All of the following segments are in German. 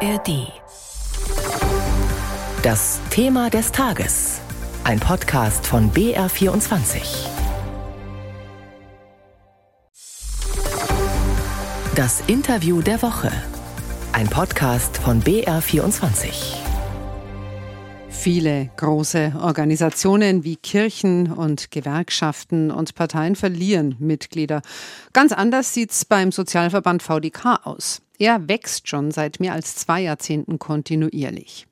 ARD. Das Thema des Tages. Ein Podcast von BR24. Das Interview der Woche. Ein Podcast von BR24. Viele große Organisationen wie Kirchen und Gewerkschaften und Parteien verlieren Mitglieder. Ganz anders sieht es beim Sozialverband VDK aus. Er wächst schon seit mehr als zwei Jahrzehnten kontinuierlich.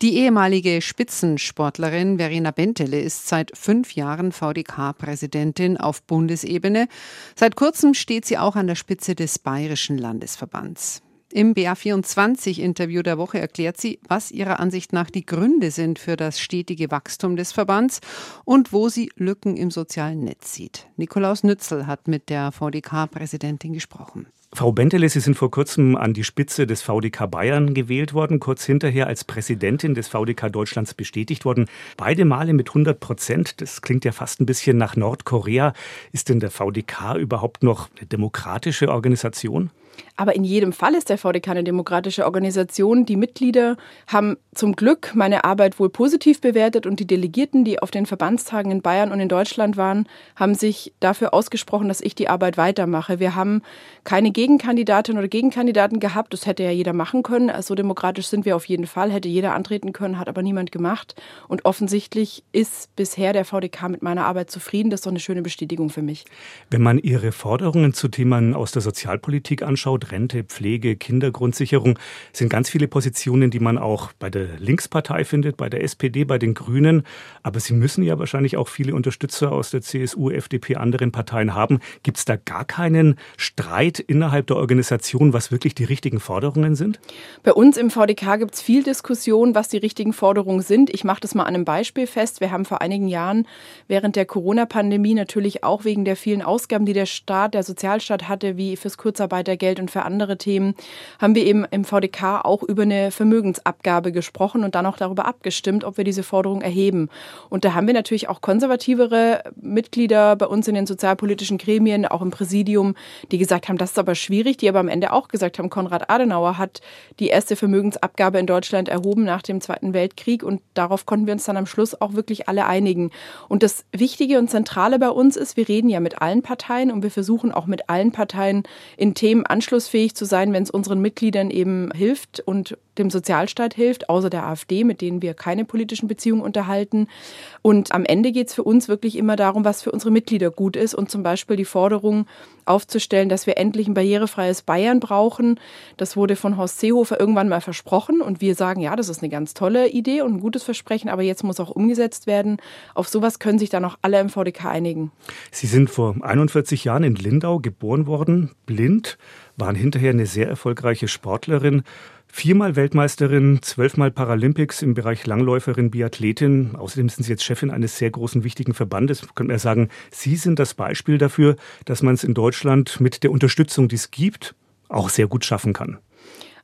Die ehemalige Spitzensportlerin Verena Bentele ist seit fünf Jahren VDK-Präsidentin auf Bundesebene. Seit kurzem steht sie auch an der Spitze des Bayerischen Landesverbands. Im BA24-Interview der Woche erklärt sie, was ihrer Ansicht nach die Gründe sind für das stetige Wachstum des Verbands und wo sie Lücken im sozialen Netz sieht. Nikolaus Nützel hat mit der VDK-Präsidentin gesprochen. Frau Bentele, Sie sind vor kurzem an die Spitze des VDK Bayern gewählt worden, kurz hinterher als Präsidentin des VDK Deutschlands bestätigt worden. Beide Male mit 100 Prozent. Das klingt ja fast ein bisschen nach Nordkorea. Ist denn der VDK überhaupt noch eine demokratische Organisation? Aber in jedem Fall ist der VDK eine demokratische Organisation. Die Mitglieder haben zum Glück meine Arbeit wohl positiv bewertet und die Delegierten, die auf den Verbandstagen in Bayern und in Deutschland waren, haben sich dafür ausgesprochen, dass ich die Arbeit weitermache. Wir haben keine Gegenkandidatin oder Gegenkandidaten gehabt. Das hätte ja jeder machen können. So demokratisch sind wir auf jeden Fall. Hätte jeder antreten können, hat aber niemand gemacht. Und offensichtlich ist bisher der VDK mit meiner Arbeit zufrieden. Das ist doch eine schöne Bestätigung für mich. Wenn man Ihre Forderungen zu Themen aus der Sozialpolitik anschaut, Rente, Pflege, Kindergrundsicherung sind ganz viele Positionen, die man auch bei der Linkspartei findet, bei der SPD, bei den Grünen. Aber Sie müssen ja wahrscheinlich auch viele Unterstützer aus der CSU, FDP, anderen Parteien haben. Gibt es da gar keinen Streit innerhalb der Organisation, was wirklich die richtigen Forderungen sind? Bei uns im VDK gibt es viel Diskussion, was die richtigen Forderungen sind. Ich mache das mal an einem Beispiel fest. Wir haben vor einigen Jahren während der Corona-Pandemie natürlich auch wegen der vielen Ausgaben, die der Staat, der Sozialstaat hatte, wie fürs Kurzarbeitergeld und für andere Themen, haben wir eben im VDK auch über eine Vermögensabgabe gesprochen und dann auch darüber abgestimmt, ob wir diese Forderung erheben. Und da haben wir natürlich auch konservativere Mitglieder bei uns in den sozialpolitischen Gremien, auch im Präsidium, die gesagt haben, das ist aber schwierig, die aber am Ende auch gesagt haben, Konrad Adenauer hat die erste Vermögensabgabe in Deutschland erhoben nach dem Zweiten Weltkrieg und darauf konnten wir uns dann am Schluss auch wirklich alle einigen. Und das Wichtige und Zentrale bei uns ist, wir reden ja mit allen Parteien und wir versuchen auch mit allen Parteien in Themen Anschluss handlungsfähig zu sein, wenn es unseren Mitgliedern eben hilft und dem Sozialstaat hilft, außer der AfD, mit denen wir keine politischen Beziehungen unterhalten. Und am Ende geht es für uns wirklich immer darum, was für unsere Mitglieder gut ist und zum Beispiel die Forderung aufzustellen, dass wir endlich ein barrierefreies Bayern brauchen. Das wurde von Horst Seehofer irgendwann mal versprochen und wir sagen, ja, das ist eine ganz tolle Idee und ein gutes Versprechen, aber jetzt muss auch umgesetzt werden. Auf sowas können sich dann auch alle im VDK einigen. Sie sind vor 41 Jahren in Lindau geboren worden, blind, waren hinterher eine sehr erfolgreiche Sportlerin. Viermal Weltmeisterin, zwölfmal Paralympics im Bereich Langläuferin, Biathletin. Außerdem sind Sie jetzt Chefin eines sehr großen, wichtigen Verbandes. Könnte man sagen, Sie sind das Beispiel dafür, dass man es in Deutschland mit der Unterstützung, die es gibt, auch sehr gut schaffen kann.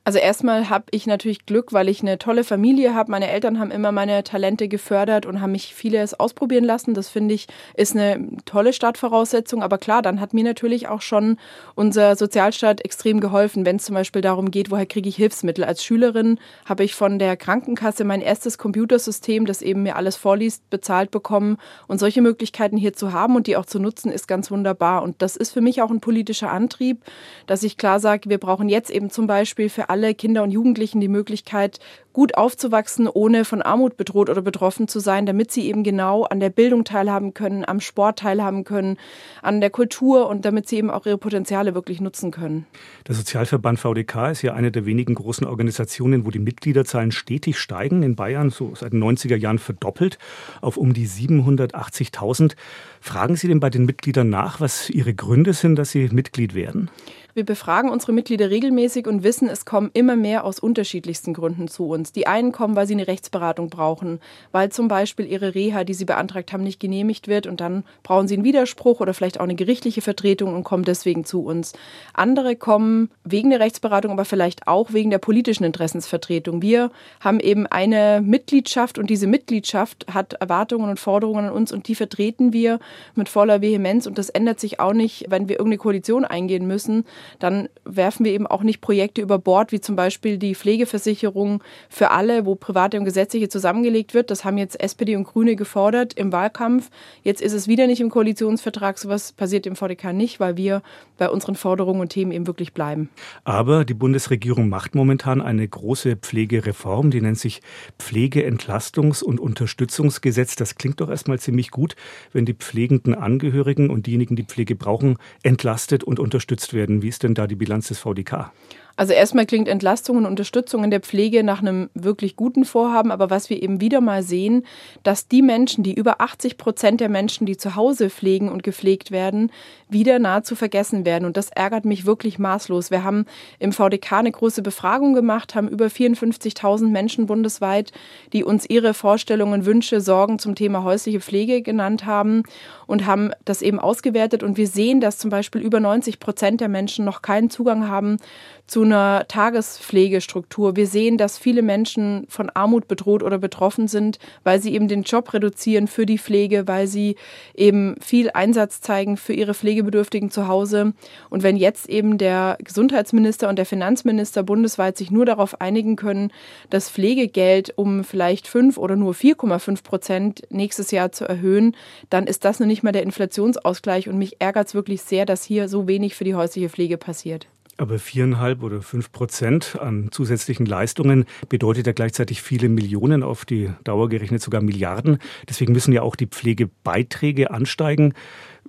Also erstmal habe ich natürlich Glück, weil ich eine tolle Familie habe. Meine Eltern haben immer meine Talente gefördert und haben mich vieles ausprobieren lassen. Das finde ich ist eine tolle Startvoraussetzung. Aber klar, dann hat mir natürlich auch schon unser Sozialstaat extrem geholfen, wenn es zum Beispiel darum geht, woher kriege ich Hilfsmittel. Als Schülerin habe ich von der Krankenkasse mein erstes Computersystem, das eben mir alles vorliest, bezahlt bekommen. Und solche Möglichkeiten hier zu haben und die auch zu nutzen, ist ganz wunderbar. Und das ist für mich auch ein politischer Antrieb, dass ich klar sage, wir brauchen jetzt eben zum Beispiel für alle alle Kinder und Jugendlichen die Möglichkeit, gut aufzuwachsen, ohne von Armut bedroht oder betroffen zu sein, damit sie eben genau an der Bildung teilhaben können, am Sport teilhaben können, an der Kultur und damit sie eben auch ihre Potenziale wirklich nutzen können. Der Sozialverband VDK ist ja eine der wenigen großen Organisationen, wo die Mitgliederzahlen stetig steigen. In Bayern so seit den 90er Jahren verdoppelt auf um die 780.000. Fragen Sie denn bei den Mitgliedern nach, was ihre Gründe sind, dass sie Mitglied werden? Wir befragen unsere Mitglieder regelmäßig und wissen, es kommen immer mehr aus unterschiedlichsten Gründen zu uns. Uns. Die einen kommen, weil sie eine Rechtsberatung brauchen, weil zum Beispiel ihre Reha, die sie beantragt haben, nicht genehmigt wird und dann brauchen sie einen Widerspruch oder vielleicht auch eine gerichtliche Vertretung und kommen deswegen zu uns. Andere kommen wegen der Rechtsberatung, aber vielleicht auch wegen der politischen Interessensvertretung. Wir haben eben eine Mitgliedschaft und diese Mitgliedschaft hat Erwartungen und Forderungen an uns und die vertreten wir mit voller Vehemenz und das ändert sich auch nicht, wenn wir irgendeine Koalition eingehen müssen. Dann werfen wir eben auch nicht Projekte über Bord, wie zum Beispiel die Pflegeversicherung für alle, wo private und gesetzliche zusammengelegt wird. Das haben jetzt SPD und Grüne gefordert im Wahlkampf. Jetzt ist es wieder nicht im Koalitionsvertrag. Sowas passiert im VDK nicht, weil wir bei unseren Forderungen und Themen eben wirklich bleiben. Aber die Bundesregierung macht momentan eine große Pflegereform, die nennt sich Pflegeentlastungs- und Unterstützungsgesetz. Das klingt doch erstmal ziemlich gut, wenn die pflegenden Angehörigen und diejenigen, die Pflege brauchen, entlastet und unterstützt werden. Wie ist denn da die Bilanz des VDK? Also erstmal klingt Entlastung und Unterstützung in der Pflege nach einem wirklich guten Vorhaben, aber was wir eben wieder mal sehen, dass die Menschen, die über 80 Prozent der Menschen, die zu Hause pflegen und gepflegt werden, wieder nahezu vergessen werden. Und das ärgert mich wirklich maßlos. Wir haben im VDK eine große Befragung gemacht, haben über 54.000 Menschen bundesweit, die uns ihre Vorstellungen, Wünsche, Sorgen zum Thema häusliche Pflege genannt haben und haben das eben ausgewertet. Und wir sehen, dass zum Beispiel über 90 Prozent der Menschen noch keinen Zugang haben zu einer Tagespflegestruktur. Wir sehen, dass viele Menschen von Armut bedroht oder betroffen sind, weil sie eben den Job reduzieren für die Pflege, weil sie eben viel Einsatz zeigen für ihre Pflegebedürftigen zu Hause. Und wenn jetzt eben der Gesundheitsminister und der Finanzminister bundesweit sich nur darauf einigen können, das Pflegegeld um vielleicht fünf oder nur 4,5 Prozent nächstes Jahr zu erhöhen, dann ist das noch nicht mal der Inflationsausgleich. Und mich ärgert es wirklich sehr, dass hier so wenig für die häusliche Pflege passiert. Aber viereinhalb oder fünf Prozent an zusätzlichen Leistungen bedeutet ja gleichzeitig viele Millionen, auf die Dauer gerechnet sogar Milliarden. Deswegen müssen ja auch die Pflegebeiträge ansteigen.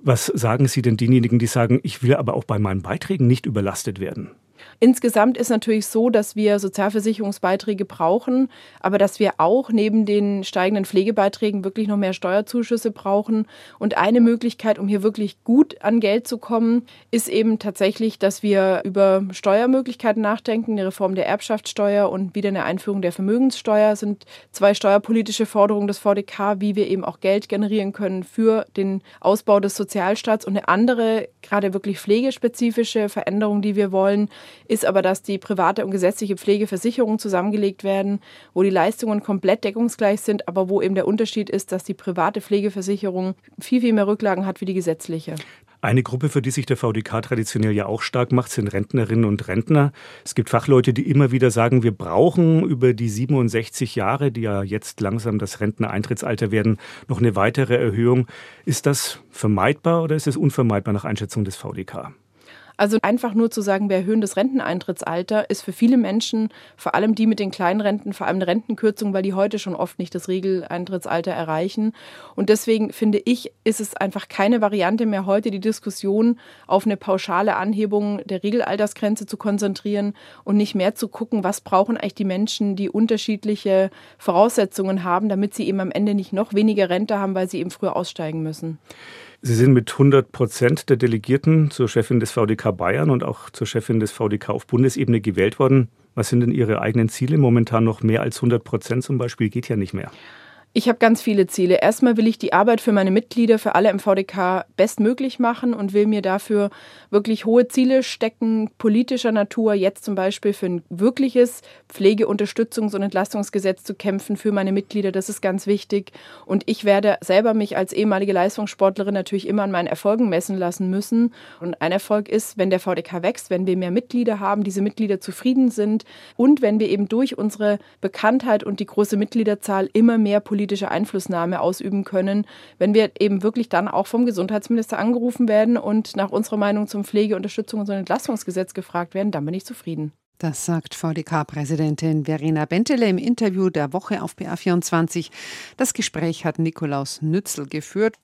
Was sagen Sie denn denjenigen, die sagen, ich will aber auch bei meinen Beiträgen nicht überlastet werden? Insgesamt ist natürlich so, dass wir Sozialversicherungsbeiträge brauchen, aber dass wir auch neben den steigenden Pflegebeiträgen wirklich noch mehr Steuerzuschüsse brauchen. Und eine Möglichkeit, um hier wirklich gut an Geld zu kommen, ist eben tatsächlich, dass wir über Steuermöglichkeiten nachdenken. Eine Reform der Erbschaftssteuer und wieder eine Einführung der Vermögenssteuer sind zwei steuerpolitische Forderungen des VDK, wie wir eben auch Geld generieren können für den Ausbau des Sozialstaats. Und eine andere, gerade wirklich pflegespezifische Veränderung, die wir wollen, ist aber, dass die private und gesetzliche Pflegeversicherung zusammengelegt werden, wo die Leistungen komplett deckungsgleich sind, aber wo eben der Unterschied ist, dass die private Pflegeversicherung viel, viel mehr Rücklagen hat wie die gesetzliche. Eine Gruppe, für die sich der VDK traditionell ja auch stark macht, sind Rentnerinnen und Rentner. Es gibt Fachleute, die immer wieder sagen, wir brauchen über die 67 Jahre, die ja jetzt langsam das Renteneintrittsalter werden, noch eine weitere Erhöhung. Ist das vermeidbar oder ist es unvermeidbar nach Einschätzung des VDK? Also einfach nur zu sagen, wir erhöhen das Renteneintrittsalter, ist für viele Menschen, vor allem die mit den kleinen Renten, vor allem eine Rentenkürzung, weil die heute schon oft nicht das Regeleintrittsalter erreichen. Und deswegen finde ich, ist es einfach keine Variante mehr heute, die Diskussion auf eine pauschale Anhebung der Regelaltersgrenze zu konzentrieren und nicht mehr zu gucken, was brauchen eigentlich die Menschen, die unterschiedliche Voraussetzungen haben, damit sie eben am Ende nicht noch weniger Rente haben, weil sie eben früher aussteigen müssen. Sie sind mit 100 Prozent der Delegierten zur Chefin des VDK Bayern und auch zur Chefin des VDK auf Bundesebene gewählt worden. Was sind denn Ihre eigenen Ziele? Momentan noch mehr als 100 Prozent zum Beispiel geht ja nicht mehr. Ich habe ganz viele Ziele. Erstmal will ich die Arbeit für meine Mitglieder, für alle im VDK bestmöglich machen und will mir dafür wirklich hohe Ziele stecken, politischer Natur, jetzt zum Beispiel für ein wirkliches Pflegeunterstützungs- und Entlastungsgesetz zu kämpfen für meine Mitglieder. Das ist ganz wichtig. Und ich werde selber mich als ehemalige Leistungssportlerin natürlich immer an meinen Erfolgen messen lassen müssen. Und ein Erfolg ist, wenn der VDK wächst, wenn wir mehr Mitglieder haben, diese Mitglieder zufrieden sind und wenn wir eben durch unsere Bekanntheit und die große Mitgliederzahl immer mehr politische politische Einflussnahme ausüben können, wenn wir eben wirklich dann auch vom Gesundheitsminister angerufen werden und nach unserer Meinung zum Pflegeunterstützung und so Entlastungsgesetz gefragt werden, dann bin ich zufrieden. Das sagt VDK-Präsidentin Verena Bentele im Interview der Woche auf BA24. Das Gespräch hat Nikolaus Nützel geführt.